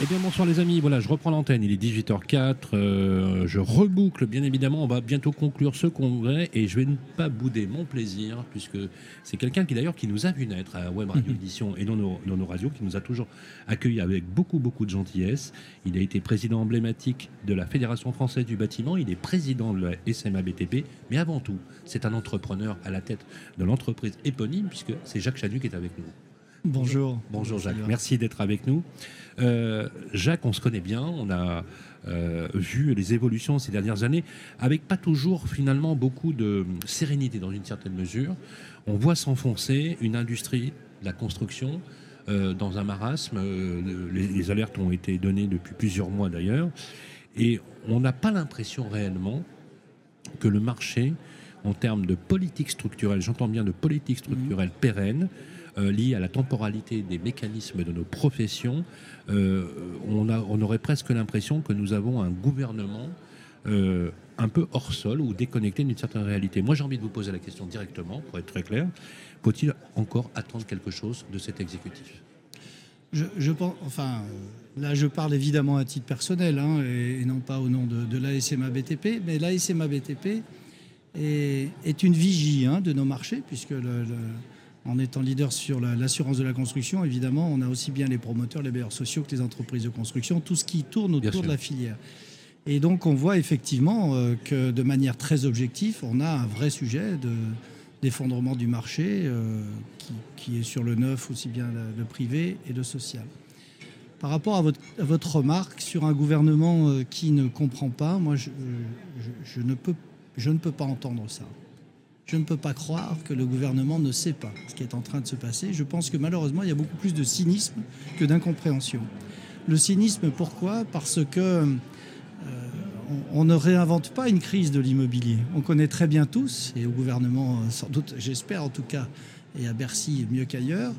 Eh bien bonsoir les amis, voilà je reprends l'antenne, il est 18h04, euh, je reboucle bien évidemment, on va bientôt conclure ce congrès et je vais ne pas bouder mon plaisir puisque c'est quelqu'un qui d'ailleurs qui nous a vu naître à Web Radio Édition et dans nos, dans nos radios, qui nous a toujours accueillis avec beaucoup beaucoup de gentillesse. Il a été président emblématique de la Fédération française du bâtiment, il est président de la SMA BTP, mais avant tout c'est un entrepreneur à la tête de l'entreprise éponyme puisque c'est Jacques Chanu qui est avec nous. Bonjour. Bonjour Jacques, merci d'être avec nous. Euh, Jacques, on se connaît bien, on a euh, vu les évolutions ces dernières années, avec pas toujours finalement beaucoup de sérénité dans une certaine mesure. On voit s'enfoncer une industrie de la construction euh, dans un marasme. Les, les, alertes ont été données depuis plusieurs mois d'ailleurs. Et on n'a pas l'impression réellement que le marché, en termes de politique structurelle, j'entends bien de politique structurelle mmh. pérenne, liées à la temporalité des mécanismes de nos professions, euh, on, a, on, aurait presque l'impression que nous avons un gouvernement euh, un peu hors sol ou déconnecté d'une certaine réalité. Moi, j'ai envie de vous poser la question directement, pour être très clair. Faut-il encore attendre quelque chose de cet exécutif? Je, pense, enfin, là, je parle évidemment à titre personnel hein, et, non pas au nom de, de l'ASMA BTP, mais l'ASMA BTP est, une vigie hein, de nos marchés, puisque le en étant leader sur l'assurance de la construction, évidemment, on a aussi bien les promoteurs, les bailleurs sociaux que les entreprises de construction, tout ce qui tourne autour de la filière. Et donc, on voit effectivement euh, que de manière très objective, on a un vrai sujet d'effondrement du marché euh, qui, qui, est sur le neuf, aussi bien le, le, privé et le social. Par rapport à votre, à votre remarque sur un gouvernement euh, qui ne comprend pas, moi, je, je, je, ne peux, je ne peux pas entendre ça. Je ne peux pas croire que le gouvernement ne sait pas ce qui est en train de se passer. Je pense que malheureusement, il y a beaucoup plus de cynisme que d'incompréhension. Le cynisme, pourquoi? Parce que euh, on, ne réinvente pas une crise de l'immobilier. On connaît très bien tous, et au gouvernement, sans doute, j'espère en tout cas, et à Bercy mieux qu'ailleurs,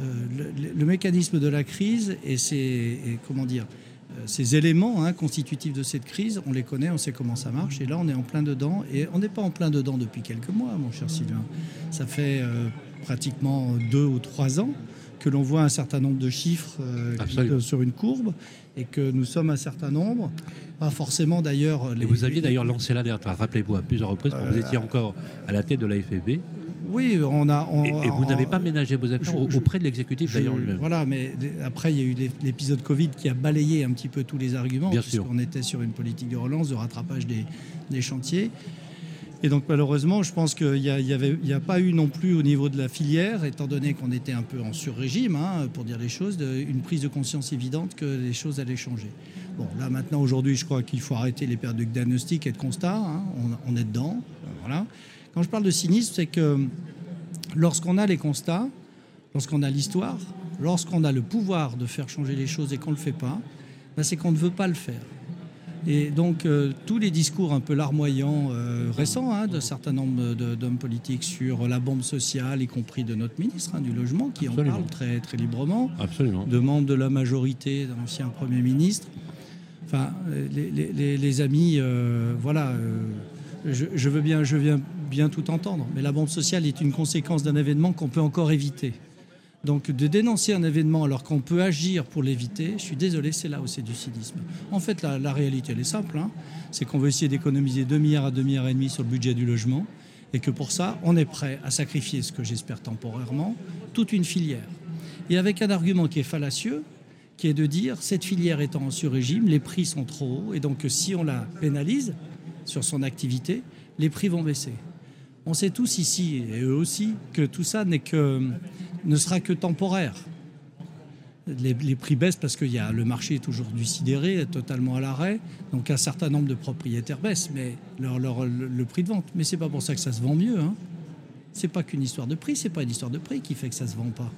euh, le, le, mécanisme de la crise et c'est comment dire ces éléments hein, constitutifs de cette crise, on les connaît, on sait comment ça marche. Et là, on est en plein dedans. Et on n'est pas en plein dedans depuis quelques mois, mon cher Sylvain. Ça fait euh, pratiquement deux ou trois ans que l'on voit un certain nombre de chiffres euh, sur une courbe et que nous sommes un certain nombre. Pas forcément d'ailleurs. Les... vous aviez d'ailleurs lancé l'alerte, rappelez-vous, à plusieurs reprises, quand euh... vous étiez encore à la tête de la FFB. Oui, on a. On, et, et, vous n'avez pas ménagé vos actions je, auprès de l'exécutif d'ailleurs lui-même. Voilà, mais après il y a eu l'épisode Covid qui a balayé un petit peu tous les arguments, Bien puisqu'on était sur une politique de relance, de rattrapage des, des chantiers. Et donc malheureusement, je pense qu'il n'y a, pas eu non plus au niveau de la filière, étant donné qu'on était un peu en sur-régime, hein, pour dire les choses, de, une prise de conscience évidente que les choses allaient changer. Bon, là maintenant, aujourd'hui, je crois qu'il faut arrêter les périodes de diagnostic et de constat. Hein, on, on, est dedans. Voilà. Quand je parle de cynisme, c'est que lorsqu'on a les constats, lorsqu'on a l'histoire, lorsqu'on a le pouvoir de faire changer les choses et qu'on ne le fait pas, ben c'est qu'on ne veut pas le faire. Et donc euh, tous les discours un peu larmoyants euh, récents hein, d'un certain nombre d'hommes politiques sur la bombe sociale, y compris de notre ministre hein, du logement, qui Absolument. en parle très, très librement, Absolument. de membres de la majorité, d'un ancien Premier ministre. Enfin, les, les, les amis, euh, voilà, euh, je, je, veux bien, je viens bien tout entendre, mais la bombe sociale est une conséquence d'un événement qu'on peut encore éviter. Donc de dénoncer un événement alors qu'on peut agir pour l'éviter, je suis désolé, c'est là où c'est du cynisme. En fait, la, réalité, elle est simple, hein, c'est qu'on veut essayer d'économiser 2 milliards à 2 milliards et demi sur le budget du logement, et que pour ça, on est prêt à sacrifier, ce que j'espère temporairement, toute une filière. Et avec un argument qui est fallacieux, qui est de dire, cette filière étant en sur-régime, les prix sont trop hauts, et donc si on la pénalise sur son activité, les prix vont baisser. On sait tous ici, et eux aussi, que tout ça n'est que ne sera que temporaire. Les, les prix baissent parce que y a, le marché est toujours du sidéré, est totalement à l'arrêt. Donc un certain nombre de propriétaires baissent mais leur, leur, le, le, prix de vente. Mais c'est pas pour ça que ça se vend mieux. Hein. C'est pas qu'une histoire de prix, c'est pas une histoire de prix qui fait que ça se vend pas.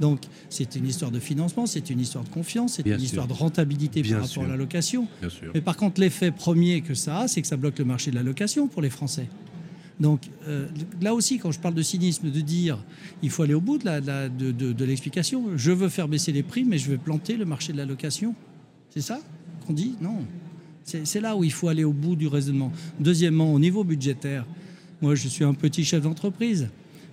Donc c'est une histoire de financement, c'est une histoire de confiance, c'est une sûr. histoire de rentabilité Bien par rapport sûr. à la location. Mais par contre, l'effet premier que ça a, c'est que ça bloque le marché de la location pour les Français. Donc euh, là aussi, quand je parle de cynisme, de dire il faut aller au bout de, l'explication, je veux faire baisser les prix, mais je veux planter le marché de la location. C'est ça qu'on dit? Non. C'est là où il faut aller au bout du raisonnement. Deuxièmement, au niveau budgétaire, moi je suis un petit chef d'entreprise,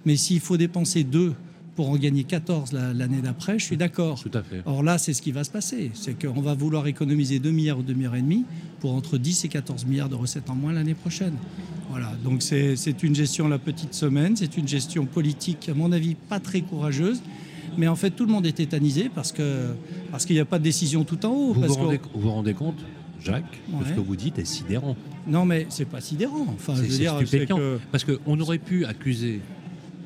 mais s'il faut dépenser 2 pour en gagner 14 l'année d'après, je suis d'accord. Tout à fait. Or là, c'est ce qui va se passer. C'est qu'on va vouloir économiser 2 milliards ou 2 milliards et demi pour entre 10 et 14 milliards de recettes en moins l'année prochaine. Voilà, donc c'est une gestion la petite semaine, c'est une gestion politique, à mon avis, pas très courageuse. Mais en fait, tout le monde est tétanisé parce qu'il parce qu'il n'y a pas de décision tout en haut. Vous parce vous, rendez, vous rendez compte, Jacques, que ce Ouais. que vous dites est sidérant. Non, mais c'est pas sidérant. Enfin, c'est stupéfiant. que- Parce qu'on aurait pu accuser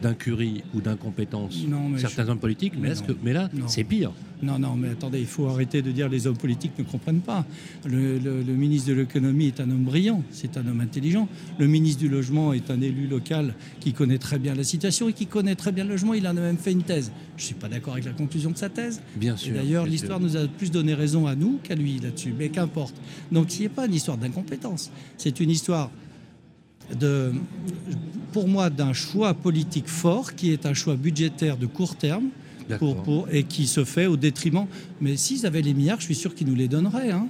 d'incurie ou d'incompétence certains je- hommes politiques, mais, mais là, ce non. que- mais là, Non. c'est pire. Non, non, mais attendez, il faut arrêter de dire les hommes politiques ne comprennent pas. Le, le- le ministre de l'économie est un homme brillant, c'est un homme intelligent. Le ministre du logement est un élu local qui connaît très bien la situation et qui connaît très bien le logement. Il en a même fait une thèse. Je ne suis pas d'accord avec la conclusion de sa thèse. Bien sûr. D'ailleurs, l'histoire nous a plus donné raison à nous qu'à lui là-dessus, mais qu'importe. Donc, ce n'est pas une histoire d'incompétence, c'est une histoire de, pour moi, d'un choix politique fort qui est un choix budgétaire de court terme pour, D'accord. pour- et qui se fait au détriment. Mais s'ils avaient les milliards, je suis sûr qu'ils nous les donneraient. Hein.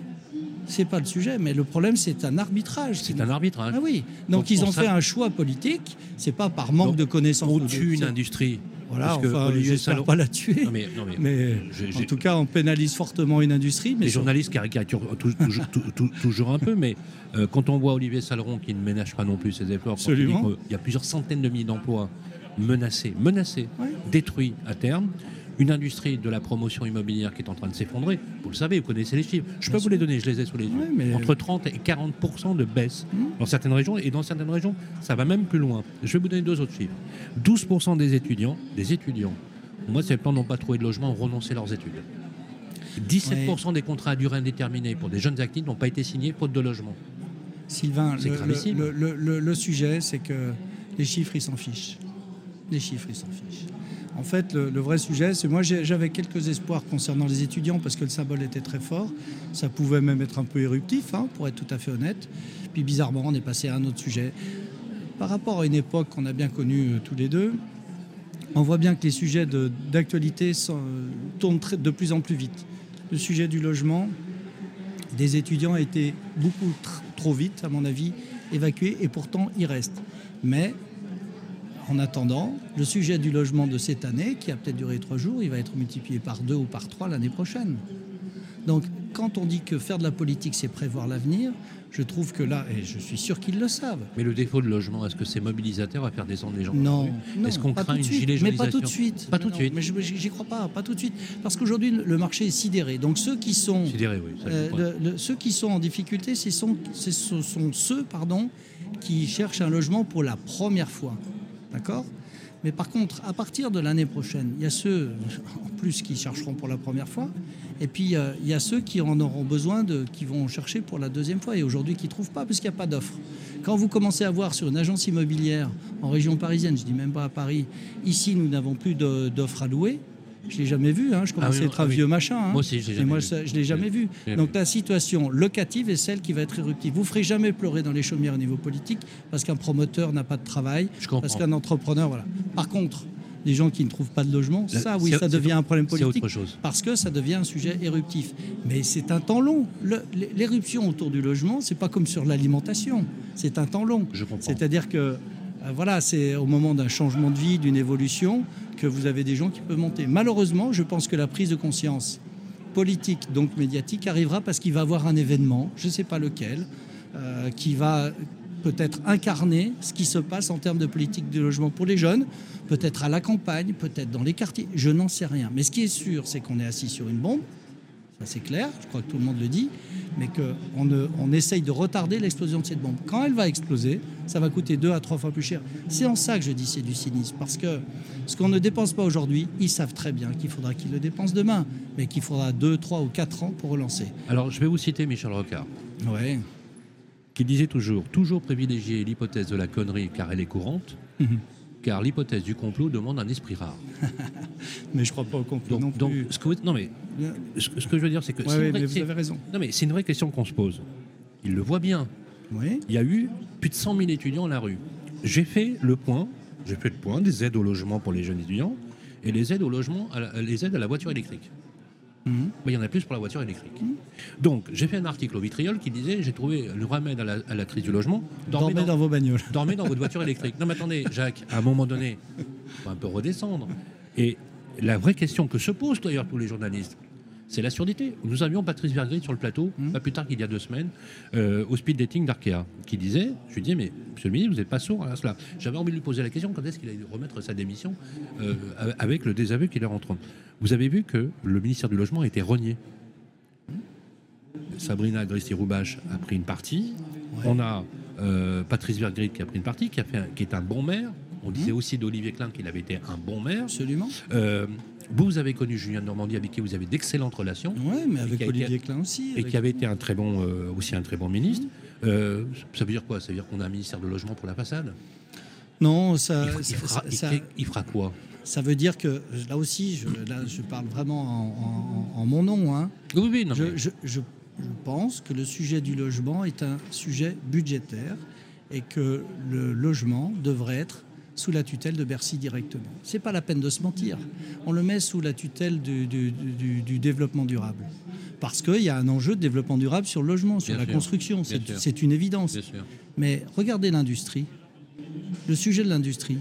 C'est pas le sujet, mais le problème, c'est un arbitrage. C'est un arbitrage. Ah oui. Donc, Donc, ils on ont fait un choix politique. C'est pas par manque Donc, de connaissances. On tue une industrie. Voilà, enfin, Salon- pas la tuer. Non, mais, non, mais Mais j'ai- en tout cas, on pénalise fortement une industrie. Mais les sur- journalistes caricaturent tou- toujours, tou- tou- toujours un peu, mais euh, quand on voit Olivier Saleron qui ne ménage pas non plus ses efforts, quand il dit y a plusieurs centaines de milliers d'emplois menacés, menacés, Ouais. détruits à terme, une industrie de la promotion immobilière qui est en train de s'effondrer, vous le savez, vous connaissez les chiffres, je peux Bien vous les donner, je les ai sous les yeux, mais- entre 30 et 40% de baisse Mmh. dans certaines régions, et dans certaines régions, ça va même plus loin. Je vais vous donner deux autres chiffres. 12% des étudiants, des étudiants, au mois de septembre, n'ont pas trouvé de logement, ont renoncé à leurs études. 17% des contrats à durée indéterminée pour des jeunes actifs n'ont pas été signés faute de logement. Sylvain, le- le sujet, c'est que les chiffres, ils s'en fichent. Les chiffres, ils s'en fichent. En fait, le, vrai sujet, c'est moi, j'avais quelques espoirs concernant les étudiants parce que le symbole était très fort. Ça pouvait même être un peu éruptif, hein, pour être tout à fait honnête. Puis bizarrement, on est passé à un autre sujet. Par rapport à une époque qu'on a bien connue euh, tous les deux, on voit bien que les sujets d'actualité euh, tournent de plus en plus vite. Le sujet du logement, des étudiants a été beaucoup tr- trop vite, à mon avis, évacué, et pourtant il reste. Mais en attendant, le sujet du logement de cette année, qui a peut-être duré trois jours, il va être multiplié par deux ou par trois l'année prochaine. Donc, quand on dit que faire de la politique, c'est prévoir l'avenir, je trouve que là, et je suis sûr qu'ils le savent, Mais le défaut de logement, est-ce que c'est mobilisateur à faire descendre les gens non, non, Est-ce qu'on craint une suite, gilet Mais pas tout de suite. Pas Mais tout de suite. Mais je- j'y crois pas, pas tout de suite. Parce qu'aujourd'hui, le marché est sidéré. Donc ceux qui sont, Sidéré, oui. ça, euh, comprends. le- le- ceux qui sont en difficulté, ce sont, ce sont ceux, pardon, qui cherchent un logement pour la première fois. D'accord mais par contre, à partir de l'année prochaine, il y a ceux en plus qui chercheront pour la première fois, et puis euh, il y a ceux qui en auront besoin, qui vont chercher pour la deuxième fois, et aujourd'hui qui ne trouvent pas parce qu'il n'y a pas d'offre. Quand vous commencez à voir sur une agence immobilière en région parisienne, je dis même pas à Paris, ici nous n'avons plus d'offres à louer. Je l'ai jamais vu, hein, je Ah oui, à être ah un vieux machin. hein. Moi aussi, je l'ai moi, vu. ça, je l'ai jamais vu. Jamais Donc vu. la situation locative est celle qui va être éruptive. Vous ferez jamais pleurer dans les chaumières au niveau politique parce qu'un promoteur n'a pas de travail, Je comprends. parce qu'un entrepreneur, voilà. Par contre, les gens qui ne trouvent pas de logement, ça, oui, ça devient un problème politique. autre chose. Parce que ça devient un sujet éruptif. Mais c'est un temps long. L'éruption autour du logement, c'est pas comme sur l'alimentation. C'est un temps long. Je comprends. C'est-à-dire que voilà, c'est au moment d'un changement de vie, d'une évolution, que vous avez des gens qui peuvent monter. Malheureusement, je pense que la prise de conscience politique, donc médiatique, arrivera parce qu'il va y avoir un événement, je ne sais pas lequel, euh, qui va peut-être incarner ce qui se passe en termes de politique de logement pour les jeunes, peut-être à la campagne, peut-être dans les quartiers, je n'en sais rien. Mais ce qui est sûr, c'est qu'on est assis sur une bombe, ça c'est clair, je crois que tout le monde le dit, mais qu'on on essaye de retarder l'explosion de cette bombe. Quand elle va exploser, ça va coûter deux à trois fois plus cher. C'est en ça que je dis c'est du cynisme, parce que ce qu'on ne dépense pas aujourd'hui, ils savent très bien qu'il faudra qu'ils le dépensent demain, mais qu'il faudra deux, trois ou quatre ans pour relancer. Alors, je vais vous citer Michel Rocard, Ouais. qui disait toujours toujours privilégier l'hypothèse de la connerie car elle est courante, Mhm. Car l'hypothèse du complot demande un esprit rare. Mais je crois pas au complot non Donc, plus. ce que, vous- non, mais ce, que- ce que je veux dire, c'est que Ouais, c'est ouais, vous avez raison. non, mais c'est une vraie question qu'on se pose. Il le voit bien. Oui. Il y a eu plus de 100 000 étudiants à la rue. J'ai fait le point. J'ai fait le point des aides au logement pour les jeunes étudiants et les aides au logement, à la- les aides à la voiture électrique. Mhm. il y en a plus pour la voiture électrique. Donc, j'ai fait un article au vitriol qui disait j'ai trouvé le remède à la, à la crise du logement. Dormez dans vos bagnoles. dormez dans votre voiture électrique. Non, mais attendez, Jacques, à un moment donné, faut un peu redescendre. Et la vraie question que se posent d'ailleurs tous les journalistes, c'est la surdité. Nous avions Patrice Vergrit sur le plateau, Mhm. pas plus tard qu'il y a deux semaines, euh, au speed dating d'Arkea, qui disait, je lui disais, mais monsieur le ministre, vous n'êtes pas sourd à cela. J'avais envie de lui poser la question, quand est-ce qu'il allait remettre sa démission euh, avec le désaveu qu'il est en train. Vous avez vu que le ministère du Logement a été renié. Sabrina Gristi-Roubache a pris une partie. On a euh, Patrice Vergrit qui a pris une partie, qui, a fait un- qui est un bon maire. On disait aussi d'Olivier Klein qu'il avait été un bon maire. Absolument. Euh, vous, vous avez connu Julien de Normandie avec qui vous avez d'excellentes relations Ouais, mais avec a été- Olivier Klein aussi. et qui avait été un très bon, euh, aussi un très bon ministre. Euh, ça veut dire quoi? Ça veut dire qu'on a un ministère de logement pour la façade? Non, ça, il, fera, il ça- fait- il fera quoi? ça veut dire que là aussi, je, là, je parle vraiment en, en- en mon nom. hein. Oui, oui, non, Je, mais- je- je- je pense que le sujet du logement est un sujet budgétaire et que le logement devrait être sous la tutelle de Bercy directement. C'est pas la peine de se mentir. On le met sous la tutelle du, du- du- du développement durable. Parce qu'il y a un enjeu de développement durable sur le logement, sur Bien la sûr. construction. C'est une évidence. Mais regardez l'industrie. Le sujet de l'industrie,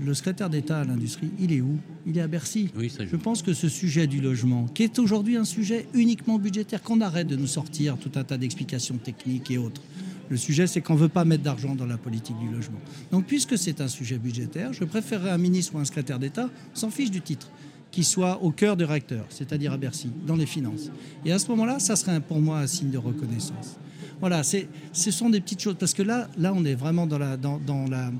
le secrétaire d'État à l'industrie, il est où? Il est à Bercy. Oui, ça Je pense que ce sujet du logement, qui est aujourd'hui un sujet uniquement budgétaire, qu'on arrête de nous sortir tout un tas d'explications techniques et autres. Le sujet, c'est qu'on ne veut pas mettre d'argent dans la politique du logement. Donc, puisque c'est un sujet budgétaire, je préférerais un ministre ou un secrétaire d'État, s'en fiche du titre, qui soit au cœur du réacteur, c'est-à-dire à Bercy, dans les finances. Et à ce moment-là, ça serait pour moi un signe de reconnaissance. Voilà, ce sont des petites choses. Parce que là, là on est vraiment dans la, dans, la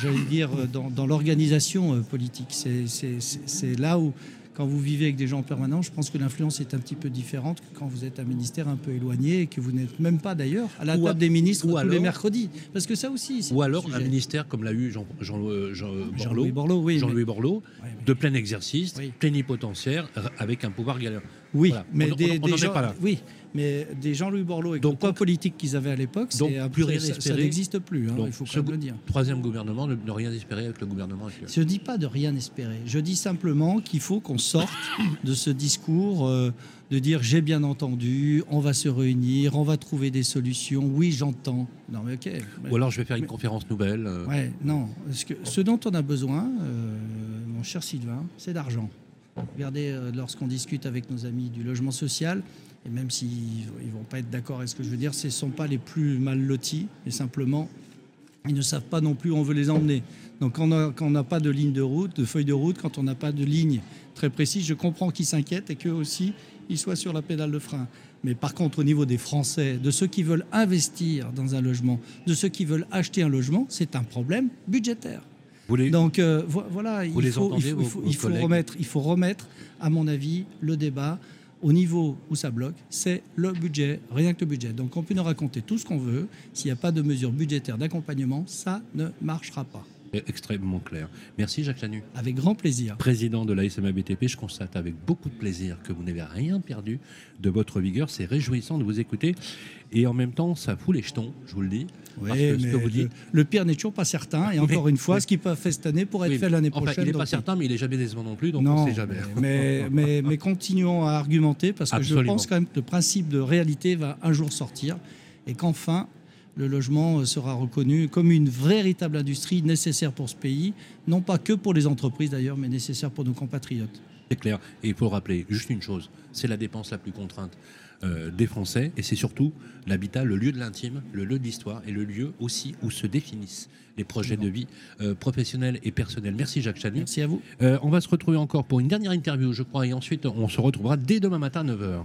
j'allais dire, euh, dans, l'organisation euh, politique. C'est là où, quand vous vivez avec des gens en permanence, je pense que l'influence est un petit peu différente que quand vous êtes un ministère un peu éloigné et que vous n'êtes même pas d'ailleurs à la Ou table à- des ministres ou tous les mercredis. Parce que ça aussi, c'est Ou alors un ministère comme l'a eu Jean, Jean, euh, Jean- Borloo, Jean-Louis Borloo, oui. Jean-Louis mais- Borloo, Ouais, mais- de plein exercice, Oui. plénipotentiaire, avec un pouvoir galère. Oui, Voilà. mais On- des, on- on des n'en est gens, pas là. oui, mais des Jean-Louis Borloo et Donc, pas politique qu'ils avaient à l'époque, donc, c'est un- plus rien ça- n'existe plus. hein, Donc, il faut quand même le dire. Troisième gouvernement, ne, ne rien espérer avec le gouvernement actuel. Je ne dis pas de rien espérer. Je dis simplement qu'il faut qu'on sorte de ce discours euh, de dire j'ai bien entendu, on va se réunir, on va trouver des solutions. Oui, j'entends. Non, mais ok. Ou alors je vais faire une conférence nouvelle. euh, Ouais, non. Parce que ce dont on a besoin, euh, mon cher Sylvain, c'est d'argent. Regardez, euh, lorsqu'on discute avec nos amis du logement social, et même s'ils ne vont pas être d'accord avec ce que je veux dire, ce ne sont pas les plus mal lotis, mais simplement, ils ne savent pas non plus où on veut les emmener. Donc quand on n'a pas de ligne de route, de feuille de route, quand on n'a pas de ligne très précise, je comprends qu'ils s'inquiètent et qu'eux aussi, ils soient sur la pédale de frein. Mais par contre, au niveau des Français, de ceux qui veulent investir dans un logement, de ceux qui veulent acheter un logement, c'est un problème budgétaire. Vous les- Donc euh, vo- voilà, Vous il les faut, entendez, il faut- vos- il faut- vos il faut collègues remettre, il faut remettre, à mon avis, le débat au niveau où ça bloque, c'est le budget, rien que le budget. Donc on peut nous raconter tout ce qu'on veut, s'il n'y a pas de mesures budgétaires d'accompagnement, ça ne marchera pas. Extrêmement clair. Merci Jacques Lanu. Avec grand plaisir. Président de la SMABTP, je constate avec beaucoup de plaisir que vous n'avez rien perdu de votre vigueur. C'est réjouissant de vous écouter. Et en même temps, ça fout les jetons, je vous le dis. Oui, Parce que ce que vous le, dites- le pire n'est toujours pas certain. Et encore une fois, ce qui peut fait cette année pourrait être Oui, fait l'année enfin, prochaine. il n'est donc- pas certain, mais il est jamais décevant non plus, donc non, on ne sait jamais. mais, mais, mais continuons à argumenter parce que je pense quand même que le principe de réalité va un jour sortir et qu'enfin le logement euh, sera reconnu comme une véritable industrie nécessaire pour ce pays, non pas que pour les entreprises d'ailleurs, mais nécessaire pour nos compatriotes. C'est clair. Et il faut rappeler juste une chose c'est la dépense la plus contrainte euh, des Français, et c'est surtout l'habitat, le lieu de l'intime, le lieu de l'histoire, et le lieu aussi où se définissent les projets de vie euh, professionnels et personnels. Merci Jacques Chanu. Merci à vous. Euh, on va se retrouver encore pour une dernière interview, je crois, et ensuite on se retrouvera dès demain matin à 9h.